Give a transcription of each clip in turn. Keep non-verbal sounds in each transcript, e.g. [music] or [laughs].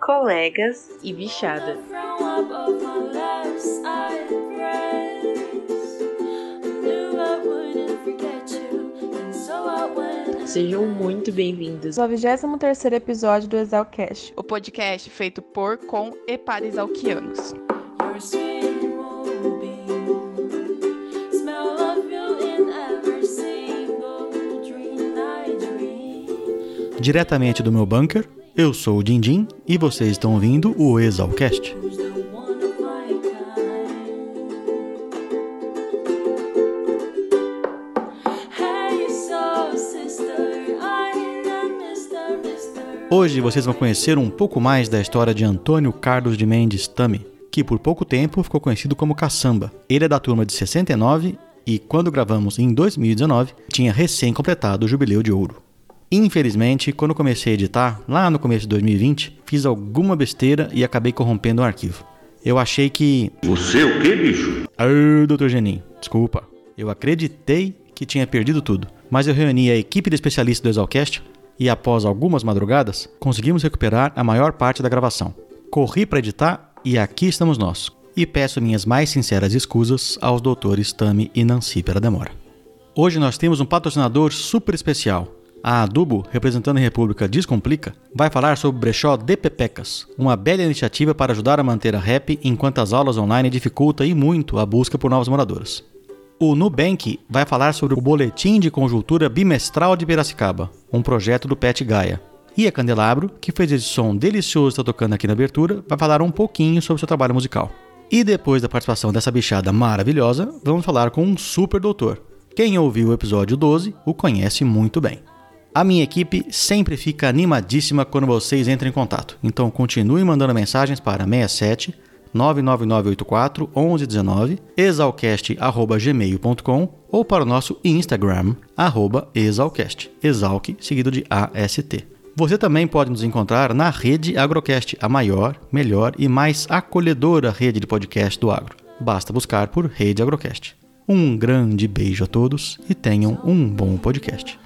colegas e bichada. Sejam muito bem-vindos ao 23 episódio do Exalcast, o podcast feito por, com e para exalquianos. Diretamente do meu bunker, eu sou o Dindim e vocês estão ouvindo o Exalcast. Hoje vocês vão conhecer um pouco mais da história de Antônio Carlos de Mendes Tami, que por pouco tempo ficou conhecido como Caçamba. Ele é da turma de 69 e, quando gravamos em 2019, tinha recém completado o Jubileu de Ouro. Infelizmente, quando comecei a editar, lá no começo de 2020, fiz alguma besteira e acabei corrompendo o arquivo. Eu achei que. Você é o que, bicho? Ah, doutor Genin, desculpa. Eu acreditei que tinha perdido tudo, mas eu reuni a equipe de especialistas do Exalcast e após algumas madrugadas, conseguimos recuperar a maior parte da gravação. Corri para editar e aqui estamos nós. E peço minhas mais sinceras escusas aos doutores Tami e Nancy pela demora. Hoje nós temos um patrocinador super especial. A Adubo, representando a República Descomplica, vai falar sobre o brechó de Pepecas, uma bela iniciativa para ajudar a manter a rap enquanto as aulas online dificultam e muito a busca por novas moradoras. O Nubank vai falar sobre o Boletim de Conjuntura Bimestral de Piracicaba, um projeto do Pet Gaia. E a Candelabro, que fez esse som delicioso que está tocando aqui na abertura, vai falar um pouquinho sobre seu trabalho musical. E depois da participação dessa bichada maravilhosa, vamos falar com um super doutor. Quem ouviu o episódio 12 o conhece muito bem. A minha equipe sempre fica animadíssima quando vocês entram em contato, então continue mandando mensagens para 67 99984 1119, exalcast.gmail.com ou para o nosso Instagram, arroba exalcast, exalc seguido de AST. Você também pode nos encontrar na rede Agrocast, a maior, melhor e mais acolhedora rede de podcast do agro. Basta buscar por Rede Agrocast. Um grande beijo a todos e tenham um bom podcast.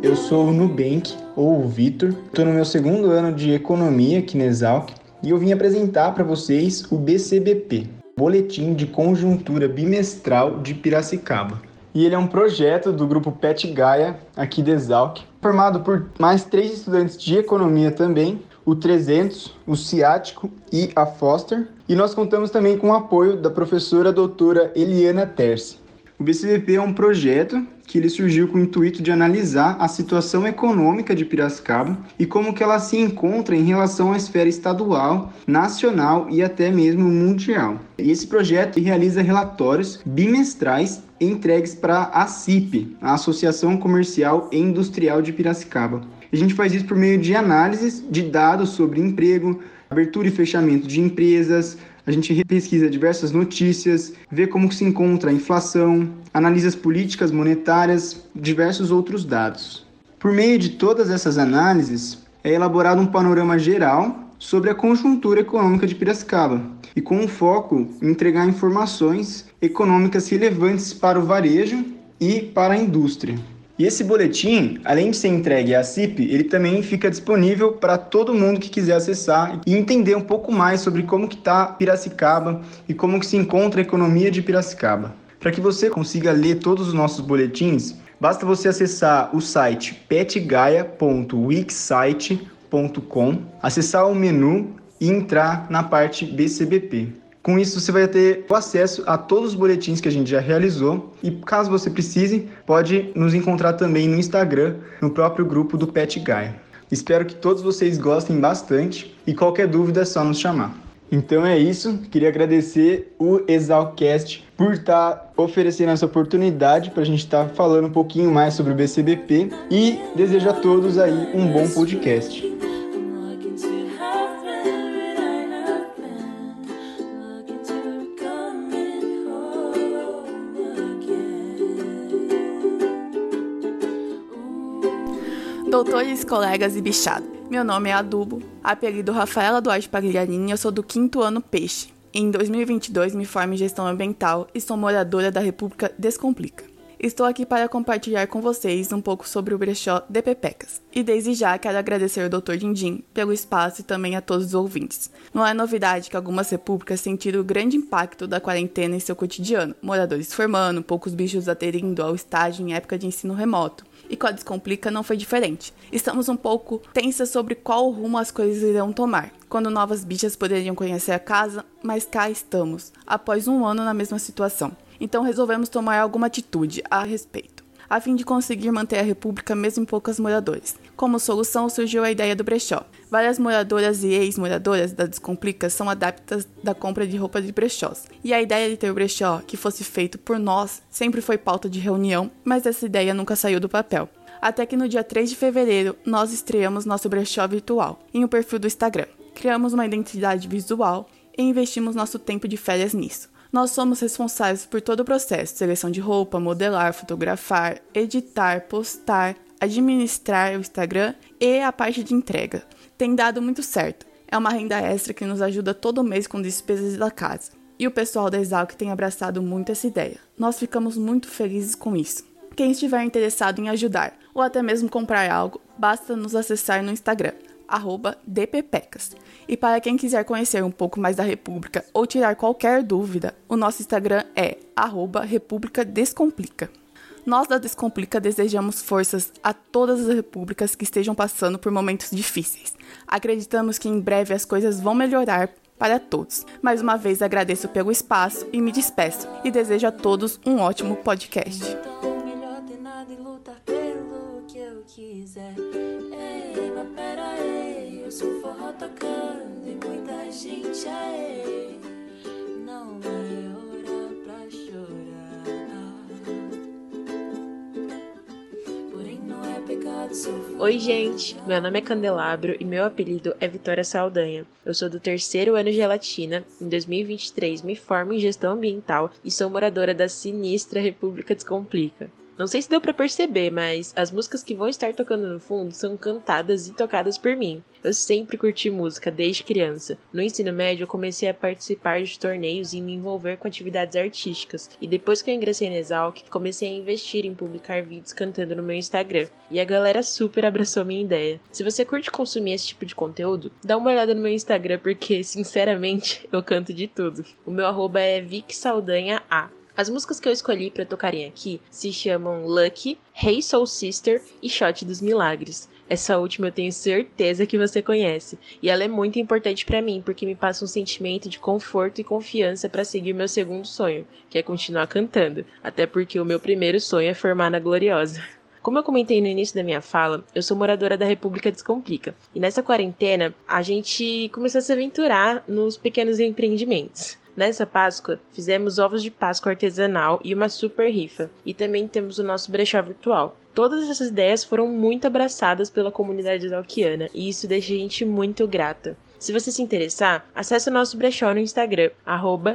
Eu sou o Nubank, ou o Vitor, estou no meu segundo ano de Economia aqui na Exalc e eu vim apresentar para vocês o BCBP, Boletim de Conjuntura Bimestral de Piracicaba. E ele é um projeto do grupo Pet Gaia, aqui da Exalc, formado por mais três estudantes de Economia também, o 300, o Ciático e a Foster. E nós contamos também com o apoio da professora doutora Eliana Terce. O BCBP é um projeto que ele surgiu com o intuito de analisar a situação econômica de Piracicaba e como que ela se encontra em relação à esfera estadual, nacional e até mesmo mundial. E esse projeto realiza relatórios bimestrais entregues para a CIP, a Associação Comercial e Industrial de Piracicaba. A gente faz isso por meio de análises de dados sobre emprego, abertura e fechamento de empresas, a gente pesquisa diversas notícias, vê como se encontra a inflação, analisa as políticas monetárias, diversos outros dados. Por meio de todas essas análises, é elaborado um panorama geral sobre a conjuntura econômica de Piracicaba e com um foco em entregar informações econômicas relevantes para o varejo e para a indústria. E esse boletim, além de ser entregue à CIP, ele também fica disponível para todo mundo que quiser acessar e entender um pouco mais sobre como que está Piracicaba e como que se encontra a economia de Piracicaba. Para que você consiga ler todos os nossos boletins, basta você acessar o site petgaia.wixsite.com, acessar o menu e entrar na parte BCBP. Com isso, você vai ter acesso a todos os boletins que a gente já realizou e, caso você precise, pode nos encontrar também no Instagram, no próprio grupo do Pet Guy. Espero que todos vocês gostem bastante e qualquer dúvida é só nos chamar. Então é isso, queria agradecer o Exalcast por estar tá oferecendo essa oportunidade para a gente estar tá falando um pouquinho mais sobre o BCBP e desejo a todos aí um bom podcast. Doutores, colegas e bichado. Meu nome é Adubo, apelido Rafaela Duarte Pagliarini, eu sou do quinto ano Peixe. Em 2022 me formo em gestão ambiental e sou moradora da República Descomplica. Estou aqui para compartilhar com vocês um pouco sobre o brechó de Pepecas. E desde já quero agradecer ao Dr. Dindim pelo espaço e também a todos os ouvintes. Não é novidade que algumas repúblicas sentiram o grande impacto da quarentena em seu cotidiano, moradores formando, poucos bichos aderindo ao estágio em época de ensino remoto. E com a Descomplica não foi diferente. Estamos um pouco tensas sobre qual rumo as coisas irão tomar, quando novas bichas poderiam conhecer a casa, mas cá estamos, após um ano na mesma situação então resolvemos tomar alguma atitude a respeito, a fim de conseguir manter a República mesmo em poucos moradores. Como solução surgiu a ideia do brechó. Várias moradoras e ex-moradoras da Descomplica são adeptas da compra de roupa de brechós. E a ideia de ter o brechó que fosse feito por nós sempre foi pauta de reunião, mas essa ideia nunca saiu do papel. Até que no dia 3 de fevereiro nós estreamos nosso brechó virtual em um perfil do Instagram. Criamos uma identidade visual e investimos nosso tempo de férias nisso. Nós somos responsáveis por todo o processo: seleção de roupa, modelar, fotografar, editar, postar, administrar o Instagram e a parte de entrega. Tem dado muito certo. É uma renda extra que nos ajuda todo mês com despesas da casa. E o pessoal da Exalc tem abraçado muito essa ideia. Nós ficamos muito felizes com isso. Quem estiver interessado em ajudar ou até mesmo comprar algo, basta nos acessar no Instagram dppecas. E para quem quiser conhecer um pouco mais da República ou tirar qualquer dúvida, o nosso Instagram é arroba República Descomplica. Nós da Descomplica desejamos forças a todas as repúblicas que estejam passando por momentos difíceis. Acreditamos que em breve as coisas vão melhorar para todos. Mais uma vez agradeço pelo espaço e me despeço e desejo a todos um ótimo podcast. Tocando e muita gente aí. Não é hora pra chorar. Porém, não é pecado. Oi, gente. Meu nome é Candelabro e meu apelido é Vitória Saldanha. Eu sou do terceiro ano de gelatina. Em 2023, me formo em gestão ambiental e sou moradora da sinistra República Descomplica. Não sei se deu para perceber, mas as músicas que vão estar tocando no fundo são cantadas e tocadas por mim. Eu sempre curti música desde criança. No ensino médio, eu comecei a participar de torneios e me envolver com atividades artísticas. E depois que eu ingressei na Exalc, comecei a investir em publicar vídeos cantando no meu Instagram. E a galera super abraçou minha ideia. Se você curte consumir esse tipo de conteúdo, dá uma olhada no meu Instagram porque, [laughs] sinceramente, eu canto de tudo. O meu arroba é VicSaldanha A. As músicas que eu escolhi para tocarem aqui se chamam Lucky, Hey Soul Sister e Shot dos Milagres. Essa última eu tenho certeza que você conhece, e ela é muito importante para mim porque me passa um sentimento de conforto e confiança para seguir meu segundo sonho, que é continuar cantando, até porque o meu primeiro sonho é formar na Gloriosa. Como eu comentei no início da minha fala, eu sou moradora da República Descomplica. E nessa quarentena, a gente começou a se aventurar nos pequenos empreendimentos. Nessa Páscoa, fizemos ovos de Páscoa artesanal e uma super rifa. E também temos o nosso brechó virtual. Todas essas ideias foram muito abraçadas pela comunidade exalquiana e isso deixa a gente muito grata. Se você se interessar, acesse o nosso brechó no Instagram,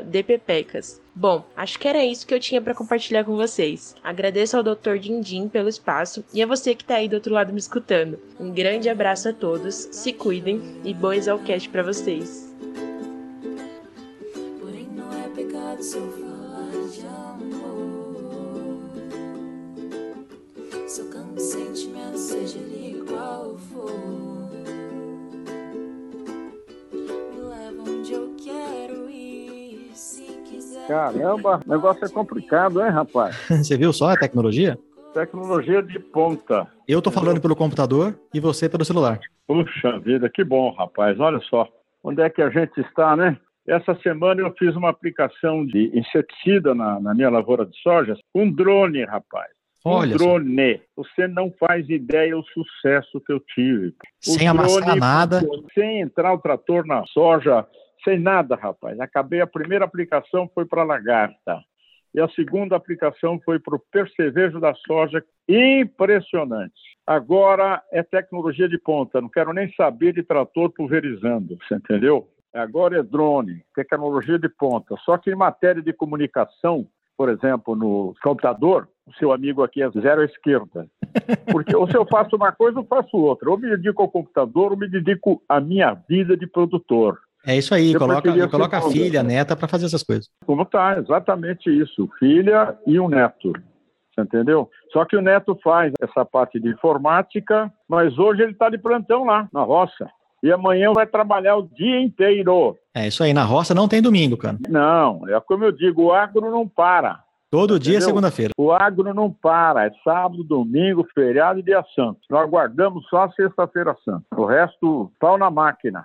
dppecas. Bom, acho que era isso que eu tinha para compartilhar com vocês. Agradeço ao Dr. Dindim pelo espaço e a você que está aí do outro lado me escutando. Um grande abraço a todos, se cuidem e bom Exalcast para vocês. sou Campo sentimento, seja ele qual for. Me leva onde eu quero ir, se quiser. Caramba, o negócio é complicado, hein, rapaz? [laughs] Você viu só a tecnologia? Tecnologia de ponta. Eu tô falando pelo computador e você pelo celular. Puxa vida, que bom, rapaz. Olha só. Onde é que a gente está, né? Essa semana eu fiz uma aplicação de inseticida na, na minha lavoura de soja com drone, rapaz. Olha um drone. Só. Você não faz ideia o sucesso que eu tive. O sem amassar nada. Sem entrar o trator na soja, sem nada, rapaz. Acabei, a primeira aplicação foi para lagarta. E a segunda aplicação foi para o percevejo da soja. Impressionante. Agora é tecnologia de ponta. Não quero nem saber de trator pulverizando. Você entendeu? agora é drone, tecnologia de ponta. Só que em matéria de comunicação, por exemplo, no computador, o seu amigo aqui é zero à esquerda. Porque ou se eu faço uma coisa, eu faço outra. Ou me dedico ao computador, ou me dedico à minha vida de produtor. É isso aí, coloca, coloca a filha, a neta para fazer essas coisas. Como tá, exatamente isso. Filha e um neto. Você entendeu? Só que o neto faz essa parte de informática, mas hoje ele está de plantão lá, na roça. E amanhã vai trabalhar o dia inteiro. É isso aí, na roça não tem domingo, cara. Não, é como eu digo, o agro não para. Todo dia é segunda-feira. O agro não para, é sábado, domingo, feriado e dia santo. Nós aguardamos só sexta-feira santa. O resto, pau na máquina.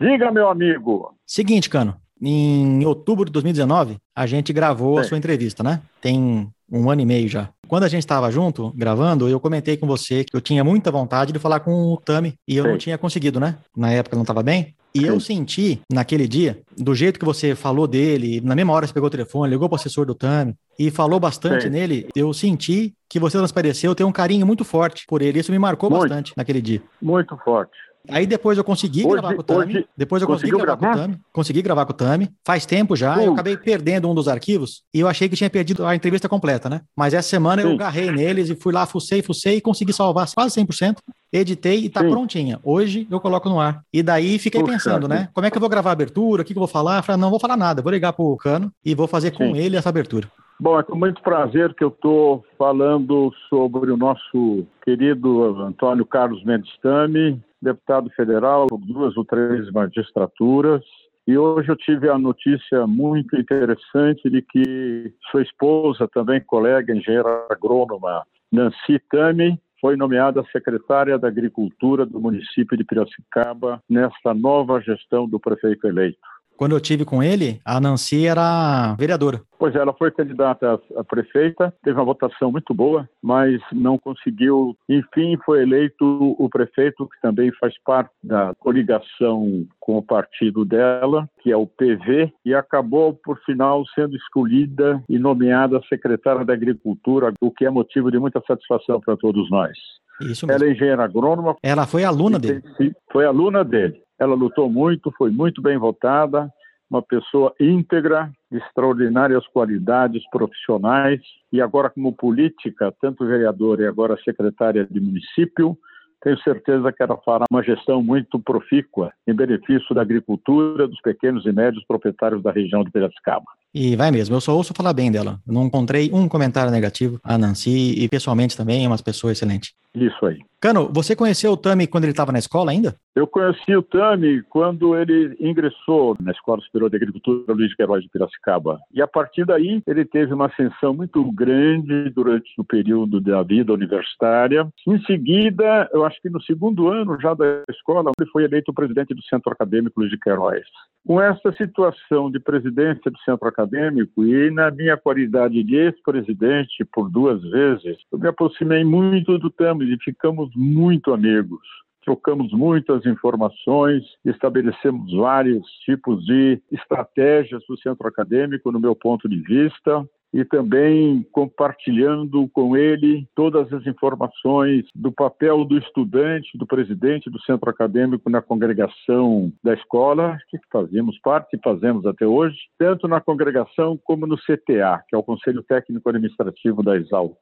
Diga, meu amigo. Seguinte, Cano. Em outubro de 2019, a gente gravou Sim. a sua entrevista, né? Tem um ano e meio já. Quando a gente estava junto, gravando, eu comentei com você que eu tinha muita vontade de falar com o Tami e eu Sim. não tinha conseguido, né? Na época não estava bem. E Sim. eu senti, naquele dia, do jeito que você falou dele, na mesma hora você pegou o telefone, ligou para o assessor do Tami e falou bastante Sim. nele, eu senti que você transpareceu ter um carinho muito forte por ele. Isso me marcou muito, bastante naquele dia. Muito forte. Aí depois eu consegui hoje, gravar com o Tami. Depois eu consegui gravar, gravar, com o Tami. Consegui gravar com o Tami. Faz tempo já. Eu acabei perdendo um dos arquivos e eu achei que tinha perdido a entrevista completa, né? Mas essa semana Sim. eu agarrei neles e fui lá, fucei, fucei e consegui salvar quase 100%. Editei e tá Sim. prontinha. Hoje eu coloco no ar. E daí fiquei pensando, né? Como é que eu vou gravar a abertura? O que, que eu vou falar? Eu falei, não vou falar nada. Vou ligar pro Cano e vou fazer com ele essa abertura. Bom, é com muito prazer que eu estou falando sobre o nosso querido Antônio Carlos Mendes Tami, deputado federal duas ou três magistraturas. E hoje eu tive a notícia muito interessante de que sua esposa, também colega engenheira agrônoma, Nancy Tami, foi nomeada secretária da Agricultura do município de Piracicaba nesta nova gestão do prefeito eleito. Quando eu tive com ele, a Nancy era vereadora. Pois é, ela foi candidata a prefeita, teve uma votação muito boa, mas não conseguiu. Enfim, foi eleito o prefeito, que também faz parte da coligação com o partido dela, que é o PV, e acabou, por final, sendo escolhida e nomeada secretária da Agricultura, o que é motivo de muita satisfação para todos nós. Isso mesmo. Ela é engenheira agrônoma. Ela foi aluna dele. Foi aluna dele. Ela lutou muito, foi muito bem votada, uma pessoa íntegra, de extraordinárias qualidades profissionais e agora como política, tanto vereadora e agora secretária de município, tenho certeza que ela fará uma gestão muito profícua em benefício da agricultura dos pequenos e médios proprietários da região de Piracicaba. E vai mesmo, eu só ouço falar bem dela. Não encontrei um comentário negativo. A Nancy, e pessoalmente também, é uma pessoa excelente. Isso aí. Cano, você conheceu o Tami quando ele estava na escola ainda? Eu conheci o Tami quando ele ingressou na Escola Superior de Agricultura Luiz Queiroz de Piracicaba. E a partir daí, ele teve uma ascensão muito grande durante o período da vida universitária. Em seguida, eu acho que no segundo ano já da escola, ele foi eleito presidente do Centro Acadêmico Luiz de Queiroz. Com essa situação de presidência do Centro Acadêmico e na minha qualidade de ex-presidente por duas vezes, eu me aproximei muito do Tami e ficamos muito amigos. Trocamos muitas informações, estabelecemos vários tipos de estratégias para o centro acadêmico, no meu ponto de vista, e também compartilhando com ele todas as informações do papel do estudante, do presidente do centro acadêmico na congregação da escola, que fazíamos parte e fazemos até hoje, tanto na congregação como no CTA, que é o Conselho Técnico Administrativo da Exalc.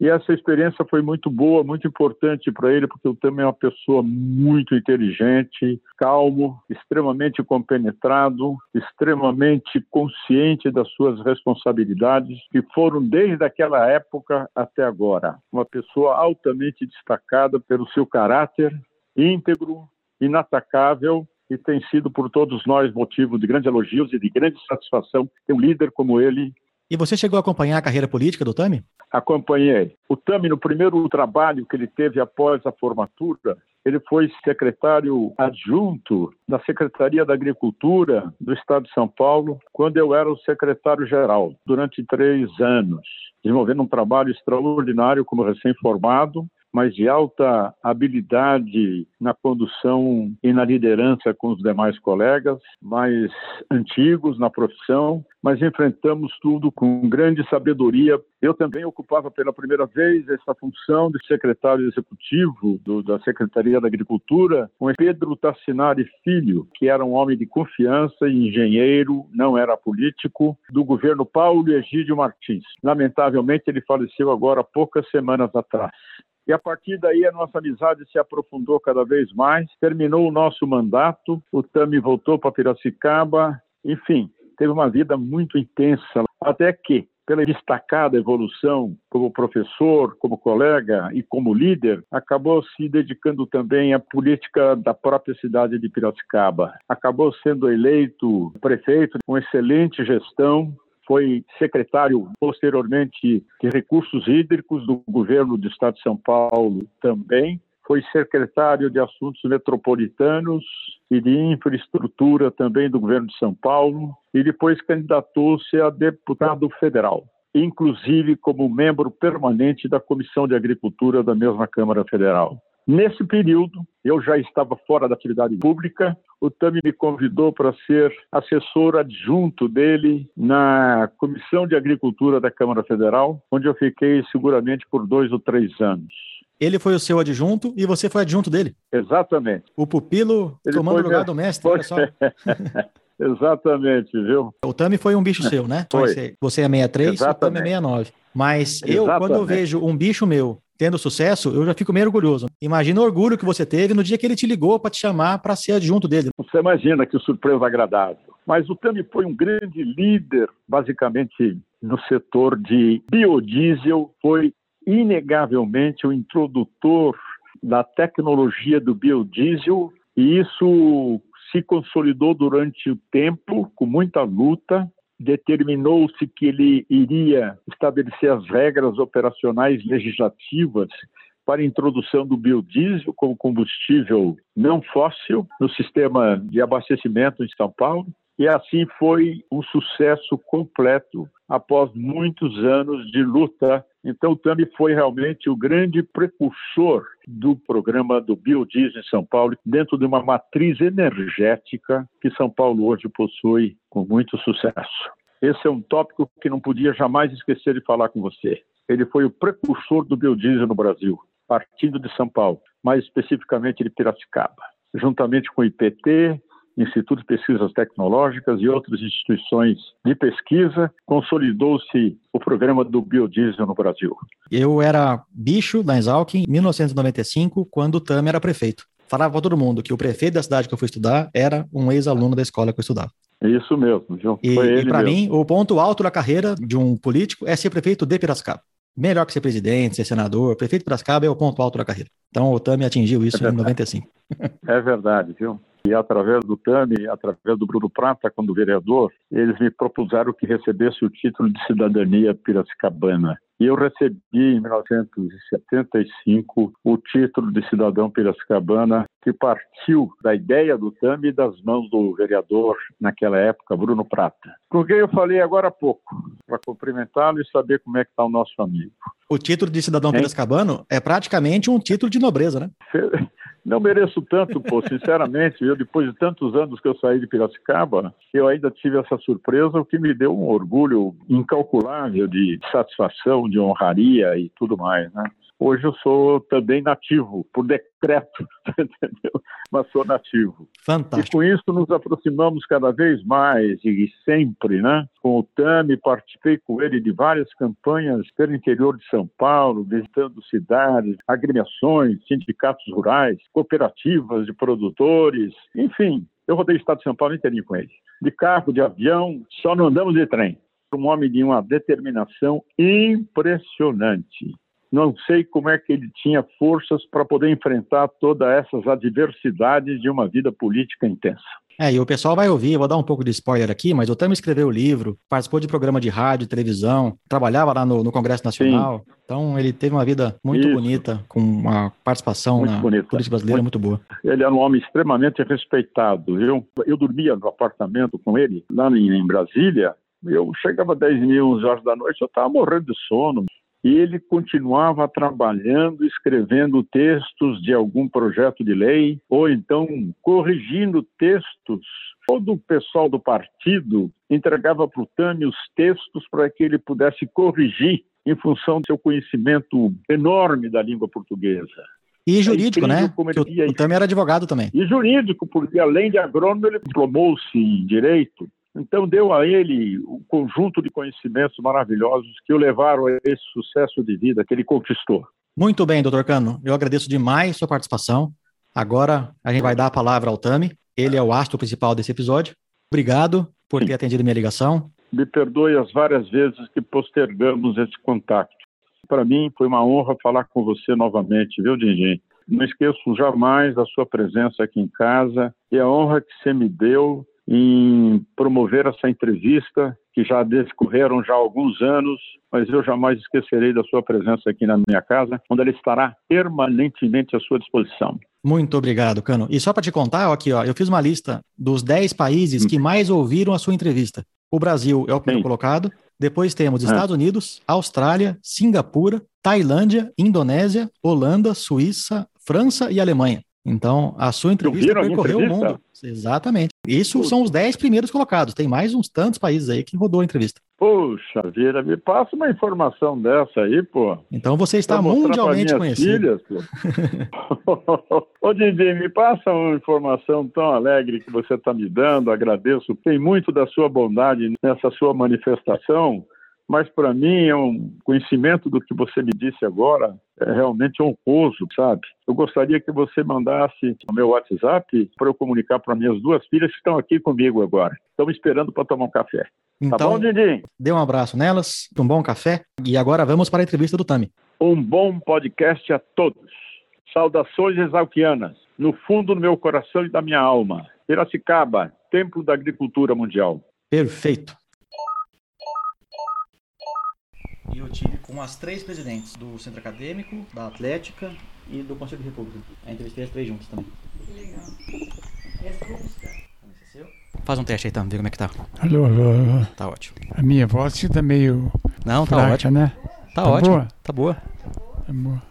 E essa experiência foi muito boa, muito importante para ele, porque eu também é uma pessoa muito inteligente, calmo, extremamente compenetrado, extremamente consciente das suas responsabilidades, que foram desde aquela época até agora. Uma pessoa altamente destacada pelo seu caráter íntegro, inatacável e tem sido por todos nós motivo de grandes elogios e de grande satisfação ter um líder como ele e você chegou a acompanhar a carreira política do Tami? Acompanhei. O Tami, no primeiro trabalho que ele teve após a formatura, ele foi secretário adjunto da Secretaria da Agricultura do Estado de São Paulo, quando eu era o secretário-geral, durante três anos, desenvolvendo um trabalho extraordinário como recém-formado, mas de alta habilidade na condução e na liderança com os demais colegas, mais antigos na profissão, mas enfrentamos tudo com grande sabedoria. Eu também ocupava pela primeira vez essa função de secretário executivo do, da Secretaria da Agricultura, com Pedro Tassinari Filho, que era um homem de confiança e engenheiro, não era político, do governo Paulo Egídio Martins. Lamentavelmente, ele faleceu agora poucas semanas atrás. E a partir daí a nossa amizade se aprofundou cada vez mais. Terminou o nosso mandato, o Tami voltou para Piracicaba, enfim, teve uma vida muito intensa, até que pela destacada evolução como professor, como colega e como líder, acabou se dedicando também à política da própria cidade de Piracicaba. Acabou sendo eleito prefeito com excelente gestão, foi secretário posteriormente de Recursos Hídricos do governo do Estado de São Paulo também, foi secretário de Assuntos Metropolitanos e de Infraestrutura também do governo de São Paulo e depois candidatou-se a deputado federal, inclusive como membro permanente da Comissão de Agricultura da mesma Câmara Federal. Nesse período, eu já estava fora da atividade pública. O Tami me convidou para ser assessor adjunto dele na Comissão de Agricultura da Câmara Federal, onde eu fiquei seguramente por dois ou três anos. Ele foi o seu adjunto e você foi adjunto dele. Exatamente. O pupilo Ele tomando o lugar meu- do mestre, olha só. [laughs] Exatamente, viu? O Tami foi um bicho seu, né? Foi. Você- é 63, o Tami é Exatamente. 69. Mas eu, quando eu Exatamente. vejo um bicho meu tendo sucesso, eu já fico meio orgulhoso. Imagina o orgulho que você teve no dia que ele te ligou para te chamar para ser adjunto dele. Você imagina que surpresa agradável. Mas o Tami foi um grande líder, basicamente no setor de biodiesel, foi inegavelmente o introdutor da tecnologia do biodiesel e isso se consolidou durante o tempo com muita luta. Determinou-se que ele iria estabelecer as regras operacionais legislativas para a introdução do biodiesel como combustível não fóssil no sistema de abastecimento em São Paulo. E assim foi um sucesso completo após muitos anos de luta. Então, o Tami foi realmente o grande precursor do programa do biodiesel em São Paulo, dentro de uma matriz energética que São Paulo hoje possui com muito sucesso. Esse é um tópico que não podia jamais esquecer de falar com você. Ele foi o precursor do biodiesel no Brasil, partindo de São Paulo, mais especificamente de Piracicaba, juntamente com o IPT, Instituto de Pesquisas Tecnológicas e outras instituições de pesquisa, consolidou-se o programa do biodiesel no Brasil. Eu era bicho da Exalc em 1995, quando o Tami era prefeito. Falava para todo mundo que o prefeito da cidade que eu fui estudar era um ex-aluno da escola que eu estudava. Isso mesmo, viu? E, e para mim, o ponto alto da carreira de um político é ser prefeito de Piracicaba. Melhor que ser presidente, ser senador. Prefeito de Piracicaba é o ponto alto da carreira. Então o Tami atingiu isso É em verdade. 95. É verdade, viu? E através do Tami, através do Bruno Prata, quando vereador, eles me propuseram que recebesse o título de cidadania piracicabana. E eu recebi, em 1975, o título de cidadão piracicabana, que partiu da ideia do Tami e das mãos do vereador, naquela época, Bruno Prata. Com quem eu falei agora há pouco, para cumprimentá-lo e saber como é que está o nosso amigo. O título de cidadão Hein? piracicabano é praticamente um título de nobreza, né? Não mereço tanto, pô, sinceramente. Eu, depois de tantos anos que eu saí de Piracicaba, eu ainda tive essa surpresa, o que me deu um orgulho incalculável de satisfação, de honraria e tudo mais, né? Hoje eu sou também nativo, por decreto, [laughs] entendeu? Mas sou nativo. E Fantástico. com isso nos aproximamos cada vez mais e sempre, né? Com o Tami, participei com ele de várias campanhas pelo interior de São Paulo, visitando cidades, agremiações, sindicatos rurais, cooperativas de produtores, enfim. Eu rodei o estado de São Paulo inteirinho com ele. De carro, de avião, só não andamos de trem. Um homem de uma determinação impressionante. Não sei como é que ele tinha forças para poder enfrentar todas essas adversidades de uma vida política intensa. É, e o pessoal vai ouvir, eu vou dar um pouco de spoiler aqui, mas o Tami escreveu o livro, participou de programa de rádio, televisão, trabalhava lá no, no Congresso Nacional. Então ele teve uma vida muito Isso. bonita, com uma participação Muito na bonita. política brasileira muito boa. Ele era um homem extremamente respeitado. viu? Eu dormia no apartamento com ele, lá em, em Brasília. Eu chegava 10 mil, 11 horas da noite, eu estava morrendo de sono. E ele continuava trabalhando, escrevendo textos de algum projeto de lei, ou então corrigindo textos. Todo o pessoal do partido entregava para o Tâmio os textos para que ele pudesse corrigir em função do seu conhecimento enorme da língua portuguesa. E jurídico, incrível né? ele o, o Tami era advogado também. E jurídico, porque além de agrônomo, ele diplomou-se em direito Então deu a ele um conjunto de conhecimentos maravilhosos que o levaram a esse sucesso de vida que ele conquistou. Muito bem, doutor Cano. Eu agradeço demais sua participação. Agora a gente vai dar a palavra ao Tami. Ele é o astro principal desse episódio. Obrigado por ter atendido minha ligação. Me perdoe as várias vezes que postergamos esse contato. Para mim foi uma honra falar com você novamente, viu, Dindim? Não esqueço jamais da sua presença aqui em casa e a honra que você me deu em promover essa entrevista, que já decorreram já alguns anos, mas eu jamais esquecerei da sua presença aqui na minha casa, onde ela estará permanentemente à sua disposição. Muito obrigado, Cano. E só para te contar, ó, aqui, ó, eu fiz uma lista dos 10 países que mais ouviram a sua entrevista. O Brasil é o primeiro Sim. colocado, depois temos É. Estados Unidos, Austrália, Singapura, Tailândia, Indonésia, Holanda, Suíça, França e Alemanha. Então, a sua entrevista percorreu o entrevista? mundo. Exatamente. Isso são os 10 primeiros colocados. Tem mais uns tantos países aí que rodou a entrevista. Puxa vida, me passa uma informação dessa aí, pô. Então você está mundialmente conhecido. filhas, pô. [laughs] Ô, Didi, me passa uma informação tão alegre que você está me dando, agradeço. Tem muito da sua bondade nessa sua manifestação, mas para mim é um conhecimento do que você me disse agora é realmente honroso, sabe? Eu gostaria que você mandasse o meu WhatsApp para eu comunicar para minhas duas filhas que estão aqui comigo agora. Estão esperando para tomar um café. Tá Então, bom, Didi? dê um abraço nelas, um bom café. E agora vamos para a entrevista do Tami. Um bom podcast a todos. Saudações exalquianas, no fundo do meu coração e da minha alma. Piracicaba, templo da agricultura mundial. Perfeito. E eu tive com as três presidentes do Centro Acadêmico, da Atlética e do Conselho de República. A entrevistei as três juntas também. Legal. Faz um teste aí, Tam, vê como é que tá. Alô, alô, alô. Tá ótimo. A minha voz que tá meio Não, tá fraca, ótimo. né? Tá, Tá ótimo. boa? Tá boa. Tá boa.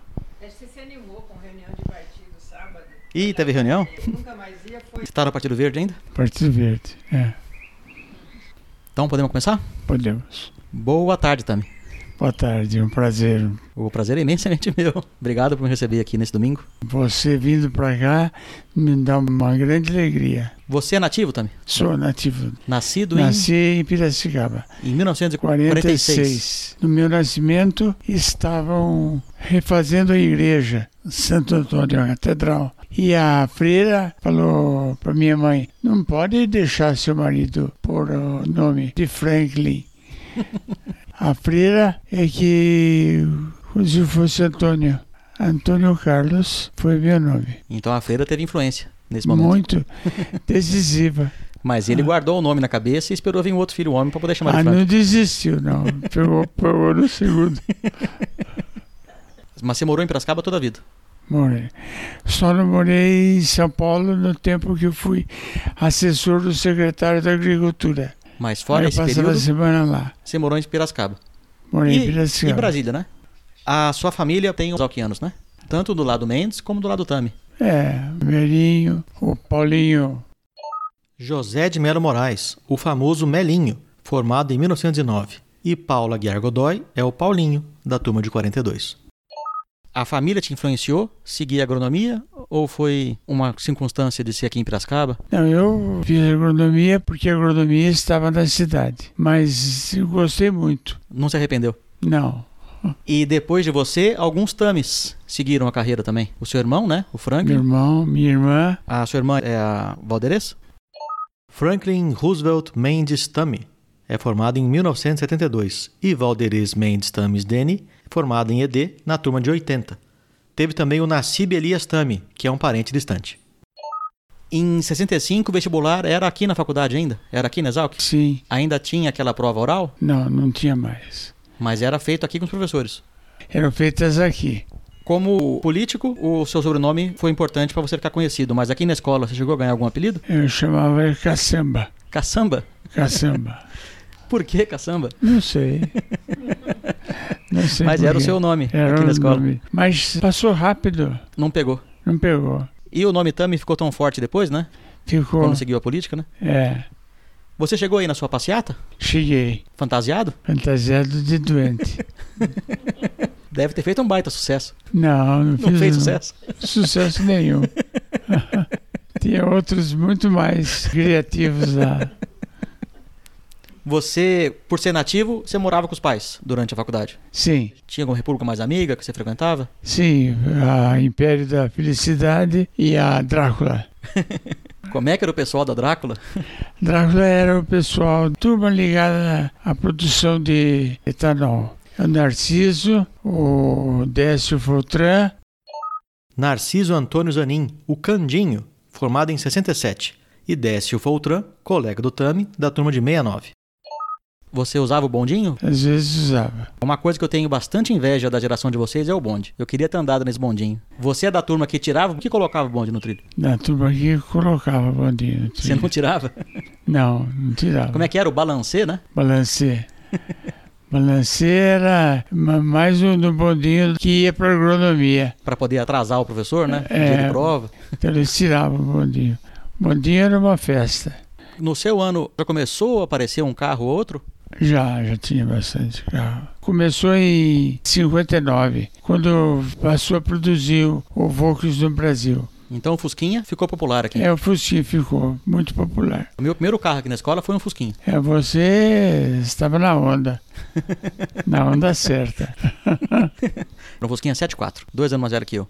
Você se animou com reunião de partido sábado? Ih, teve reunião? Nunca mais ia, foi. Você tá no Partido Verde ainda? Partido Verde. É, Então podemos começar? podemos. Boa tarde, Tami. Boa tarde, um prazer. O prazer é imensamente [laughs] meu. Obrigado por me receber aqui nesse domingo. Você vindo pra cá me dá uma grande alegria. Você é nativo, Tami? Sou nativo. Nascido Nasci em Piracicaba, em, em 1946. 46. No meu nascimento estavam refazendo a igreja, Santo Antônio, a catedral. E a freira falou para minha mãe: não pode deixar seu marido por o nome de Franklin. [laughs] a freira é que se fosse Antônio. Antônio Carlos foi meu nome. Então a freira teve influência nesse momento. Muito [laughs] decisiva. Mas ele guardou o nome na cabeça e esperou vir um outro filho homem para poder chamar Ah, de Frank. não desistiu, não. Pegou, pegou no segundo. [laughs] Mas você morou em Piracicaba toda a vida. Morei. Só não morei em São Paulo no tempo que eu fui assessor do secretário da Agricultura. Mas fora eu esse período, a semana lá. você morou em Piracicaba. Morei em E, Piracicaba. e Brasília, né? A sua família tem os alquianos, né? Tanto do lado Mendes como do lado Tami. É, o Merinho, o Paulinho. José de Melo Moraes, o famoso Melinho, formado em 1909. E Paula Guiar Godoy é o Paulinho, da turma de 42. A família te influenciou seguir agronomia ou foi uma circunstância de ser aqui em Piracicaba? Não, eu fiz agronomia porque a agronomia estava na cidade. Mas eu gostei muito. Não se arrependeu? Não. E depois de você, alguns tames seguiram a carreira também. O seu irmão, né? O Meu Franklin. irmão, minha irmã. A sua irmã é a Valderez? Franklin Roosevelt Mendes Tame é formado em 1972 e Valderez Mendes Tames Dene é formado em ED na turma de 80. Teve também o Nassib Elias Tame, que é um parente distante. Em 65, o vestibular era aqui na faculdade ainda? Era aqui na Exalc? Sim. Ainda tinha aquela prova oral, Não, não tinha mais. mas era feito aqui com os professores. Eram feitas aqui. Como político, o seu sobrenome foi importante para você ficar conhecido, mas aqui na escola você chegou a ganhar algum apelido? Eu chamava caçamba. Caçamba? Caçamba. [laughs] Por que caçamba? Não sei. [laughs] Mas era o seu nome Era aqui na escola. nome. Mas passou rápido. Não pegou. Não pegou. E o nome Tami ficou tão forte depois, né? Ficou. Quando seguiu a política, né? É. Você chegou aí na sua passeata? Cheguei. Fantasiado? Fantasiado de doente. [laughs] Deve ter feito um baita sucesso. Não, não, Não fiz fez sucesso? sucesso nenhum. [laughs] [laughs] Tinha outros muito mais criativos lá. Você, por ser nativo, você morava com os pais durante a faculdade? Sim, Tinha alguma república mais amiga que você frequentava? sim, a Império da Felicidade e a Drácula. [laughs] Como é que era o pessoal da Drácula? [laughs] Drácula era o pessoal, turma ligada à produção de etanol. O Narciso, o Décio Fortran, Narciso Antônio Zanin, o Candinho, formado em 67, e Décio Foltran, colega do Tami, da turma de 69. Você usava o bondinho? às vezes usava. Uma coisa que eu tenho bastante inveja da geração de vocês é o bonde. Eu queria ter andado nesse bondinho. Você é da turma que tirava, que colocava o bonde no trilho? Na turma que colocava bondinho. no Você trilho. não tirava? Não, não tirava. Como é que era o balancê, né? Balancê. [laughs] Balancê era ma- mais um do bondinho que ia para agronomia. Pra poder atrasar o professor, né? É. Dia de prova. Então eles tiravam o bondinho. Bondinho era uma festa. No seu ano, já começou a aparecer um carro ou outro? Já, já tinha bastante carro. Começou em 59, quando passou a produzir o- o Volks no Brasil. Então o Fusquinha ficou popular aqui. É, o Fusquinha ficou muito popular. O meu primeiro carro aqui na escola foi um Fusquinha. É, você estava na onda. [laughs] na onda certa. [laughs] Um Fusquinha 74, dois anos mais velho que eu.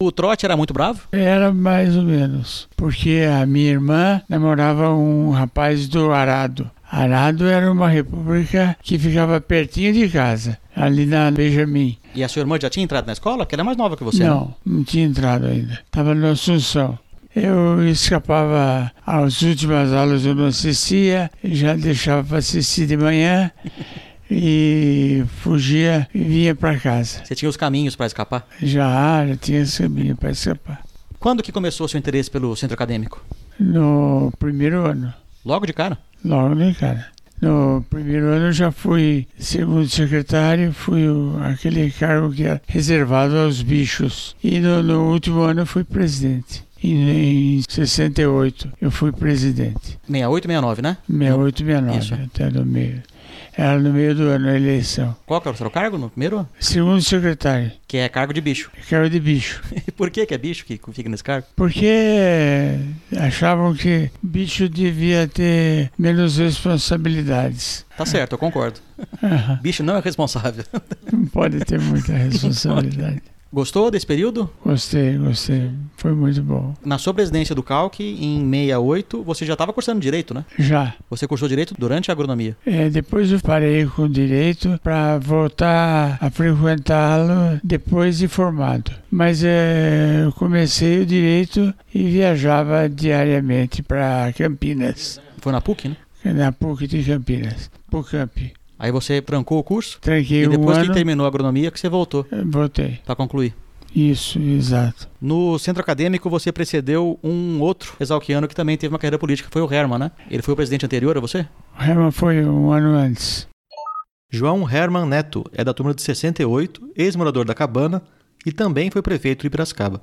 O trote era muito bravo? Era mais ou menos, porque a minha irmã namorava um rapaz do Arado. Arado era uma república que ficava pertinho de casa, ali na Benjamin. E a sua irmã já tinha entrado na escola? Porque ela é mais nova que você, né? não, não tinha entrado ainda. Estava no Assunção. Eu escapava às últimas aulas, eu não assistia, já deixava para assistir de manhã [laughs] e fugia e vinha para casa. Você tinha os caminhos para escapar? Já, já tinha esse caminho para escapar. Quando que começou o seu interesse pelo centro acadêmico? No primeiro ano. Logo de cara? Logo, né, cara? No primeiro ano eu já fui segundo secretário, fui o- aquele cargo que era reservado aos bichos. E no, no último ano eu fui presidente. E em 68 eu fui presidente. 68 e 69, né? 68, 69, Isso. até no meio. Era no meio do ano a eleição. Qual que era o seu cargo no primeiro? Segundo secretário, Que é cargo de bicho. cargo de bicho. [laughs] E por que que é bicho que fica nesse cargo? Porque achavam que bicho devia ter menos responsabilidades. Tá certo, eu concordo. Bicho não é responsável. Não pode ter muita [laughs] responsabilidade. Gostou desse período? Gostei, gostei. Foi muito bom. Na sua presidência do Calc, em 68, você já estava cursando direito, né? Já. Você cursou direito durante a agronomia. É, depois eu parei com direito para voltar a frequentá-lo depois de formado. Mas é, eu comecei o direito e viajava diariamente para Campinas, Foi na PUC, né? na PUC de Campinas, PUCamp. Aí você trancou o curso Tranquei e um depois que ano, terminou a agronomia que você voltou eh, voltei. para concluir. Isso, exato. No centro acadêmico você precedeu um outro exalquiano que também teve uma carreira política, foi o Herman, né? Ele foi o presidente anterior a você? O Herman foi um ano antes. João Herman Neto é da turma de 68, ex-morador da Cabana e também foi prefeito de Piracicaba.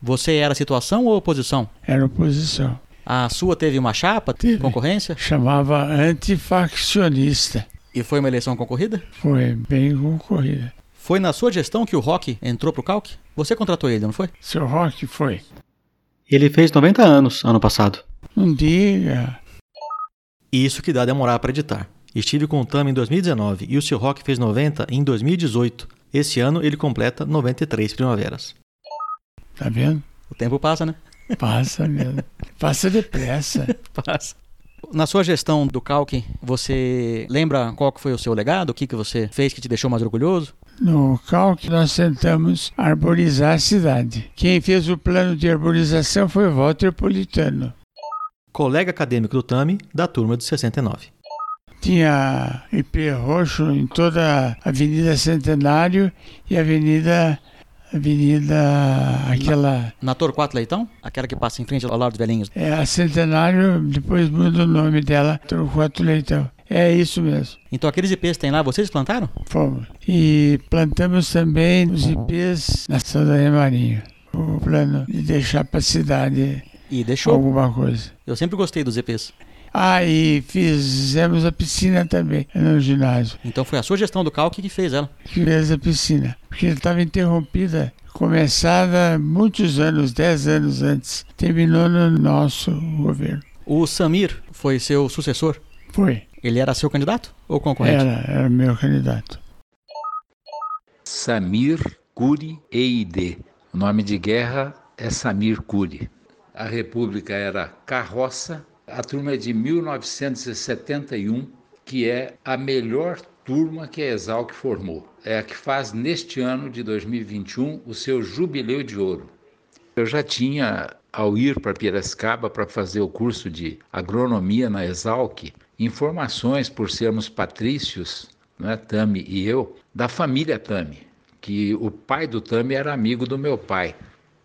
Você era situação ou oposição? Era oposição. A sua teve uma chapa, Teve. concorrência? Chamava antifaccionista. E foi uma eleição concorrida? Foi bem concorrida. Foi na sua gestão que o Rock entrou pro Calc? Você contratou ele, não foi? Seu Rock foi. Ele fez 90 anos ano passado. Não diga. Isso que dá demorar para editar. Estive com o Tami em 2019 e o seu Rock fez 90 em 2018. Esse ano ele completa 93 primaveras. Tá vendo? O tempo passa, né? Passa mesmo. Passa depressa. Passa. Na sua gestão do Calc, você lembra qual que foi o seu legado? O que, que você fez que te deixou mais orgulhoso? No Calc, nós tentamos arborizar a cidade. Quem fez o plano de arborização foi o Walter Politano. Colega acadêmico do Tami, da turma de 69. Tinha IP roxo em toda a Avenida Centenário e a Avenida. Avenida. aquela. Na Torquato Leitão? Aquela que passa em frente ao lado dos velhinhos. É a Centenário, depois muda o nome dela, Torquato Leitão. É isso mesmo. Então aqueles IPs que tem lá, vocês plantaram? Fomos. E plantamos também os IPs na Sandaia Marinho. O plano de deixar para a cidade E deixou. alguma coisa. Eu sempre gostei dos EPs. Ah, e fizemos a piscina também no ginásio. Então foi a sua gestão do Calc que fez ela. Que fez a piscina. Porque estava interrompida, começada muitos anos, 10 anos antes. Terminou no nosso governo. O Samir foi seu sucessor. Foi. Ele era seu candidato ou concorrente? Era, era meu candidato. Samir Curi EID. O nome de guerra é Samir Curi. A república era Carroça. A turma é de 1971, que é a melhor turma que a Exalc formou. É a que faz neste ano de 2021 o seu jubileu de ouro. Eu já tinha, ao ir para Piracicaba para fazer o curso de agronomia na Exalc, informações por sermos patrícios, né, Tami e eu, da família Tami, que o pai do Tami era amigo do meu pai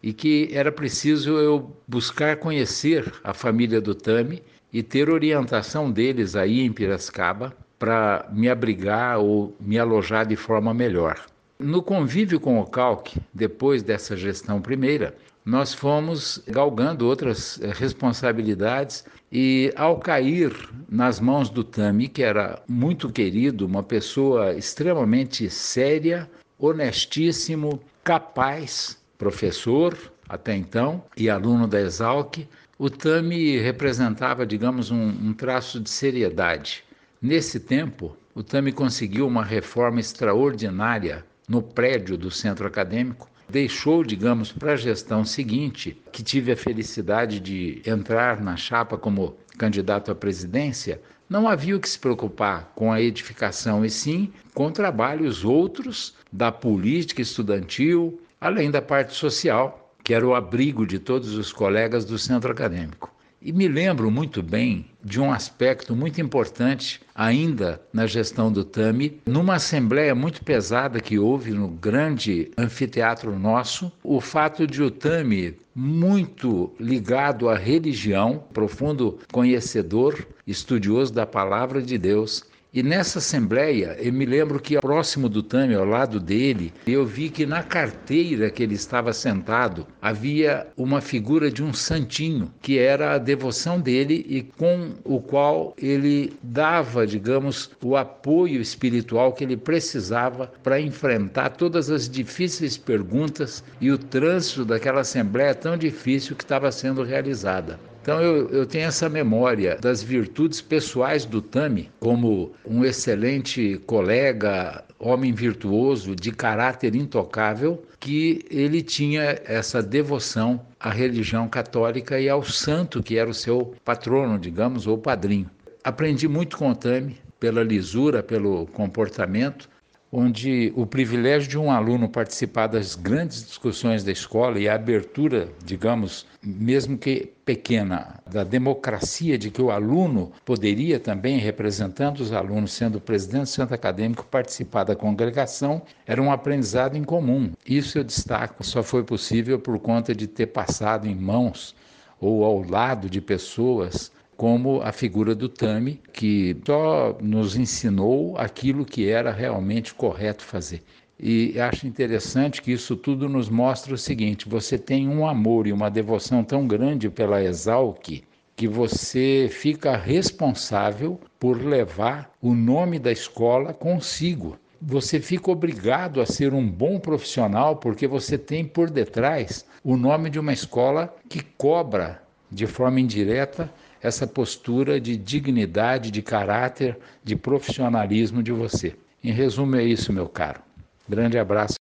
e que era preciso eu buscar conhecer a família do Tami e ter orientação deles aí em Piracicaba para me abrigar ou me alojar de forma melhor. No convívio com o Calque, depois dessa gestão primeira, nós fomos galgando outras eh, responsabilidades e ao cair nas mãos do Tami, que era muito querido, uma pessoa extremamente séria, honestíssimo, capaz, professor até então e aluno da Exalc, o Tami representava, digamos, um, um traço de seriedade. Nesse tempo, o Tami conseguiu uma reforma extraordinária no prédio do centro acadêmico, deixou, digamos, para a gestão seguinte, que tive a felicidade de entrar na chapa como candidato à presidência, não havia o que se preocupar com a edificação, e sim com trabalhos outros da política estudantil, além da parte social, que era o abrigo de todos os colegas do centro acadêmico. E me lembro muito bem de um aspecto muito importante ainda na gestão do TAMI, numa assembleia muito pesada que houve no grande anfiteatro nosso, o fato de o TAMI muito ligado à religião, profundo conhecedor, estudioso da palavra de Deus, e nessa assembleia, eu me lembro que próximo do Tami, ao lado dele, eu vi que na carteira que ele estava sentado havia uma figura de um santinho, que era a devoção dele e com o qual ele dava, digamos, o apoio espiritual que ele precisava para enfrentar todas as difíceis perguntas e o trânsito daquela assembleia tão difícil que estava sendo realizada. Então eu, eu tenho essa memória das virtudes pessoais do Tami, como um excelente colega, homem virtuoso, de caráter intocável, que ele tinha essa devoção à religião católica e ao santo que era o seu patrono, digamos, ou padrinho. Aprendi muito com o Tami, pela lisura, pelo comportamento, onde o privilégio de um aluno participar das grandes discussões da escola e a abertura, digamos, mesmo que pequena, da democracia de que o aluno poderia também, representando os alunos, sendo presidente do centro acadêmico, participar da congregação, era um aprendizado em comum. Isso eu destaco, só foi possível por conta de ter passado em mãos ou ao lado de pessoas como a figura do Tami, que só nos ensinou aquilo que era realmente correto fazer. E acho interessante que isso tudo nos mostra o seguinte: você tem um amor e uma devoção tão grande pela Exalc que você fica responsável por levar o nome da escola consigo. Você fica obrigado a ser um bom profissional porque você tem por detrás o nome de uma escola que cobra de forma indireta essa postura de dignidade, de caráter, de profissionalismo de você. Em resumo, é isso, meu caro. Grande abraço.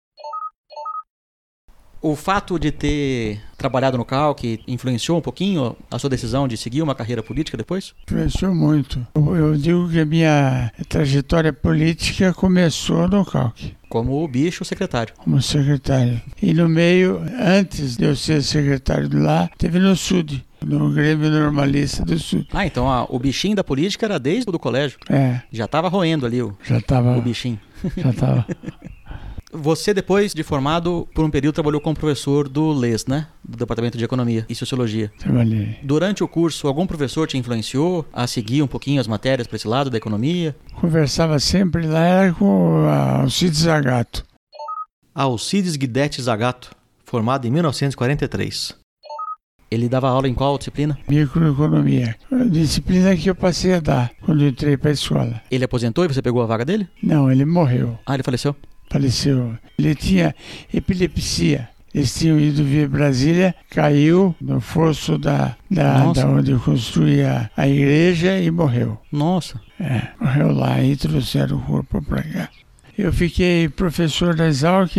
O fato de ter trabalhado no CALC influenciou um pouquinho a sua decisão de seguir uma carreira política depois? Influenciou muito. Eu digo que a minha trajetória política começou no CALC. Como o bicho secretário. Como secretário. E no meio, antes de eu ser secretário de lá, teve no SUD no Grêmio Normalista do Sul. Ah, então a, o bichinho da política era desde o colégio. É. Já estava roendo ali o, já tava, o bichinho. [laughs] Já estava. Você, depois de formado, por um período trabalhou como professor do LES, né? Do Departamento de Economia e Sociologia. Trabalhei. Durante o curso, algum professor te influenciou a seguir um pouquinho as matérias para esse lado da economia? Conversava sempre lá com Alcides Zagato. Alcides Guidetti Zagato, formado em 1943. Ele dava aula em qual disciplina? Microeconomia. A disciplina que eu passei a dar quando entrei para a escola. Ele aposentou e você pegou a vaga dele? Não, ele morreu. Ah, ele faleceu? Faleceu. Ele tinha epilepsia. Eles tinham ido ver Brasília, caiu no fosso da, da, da onde construía a igreja e morreu. Nossa. É, morreu lá e trouxeram o corpo para cá. Eu fiquei professor da Exalc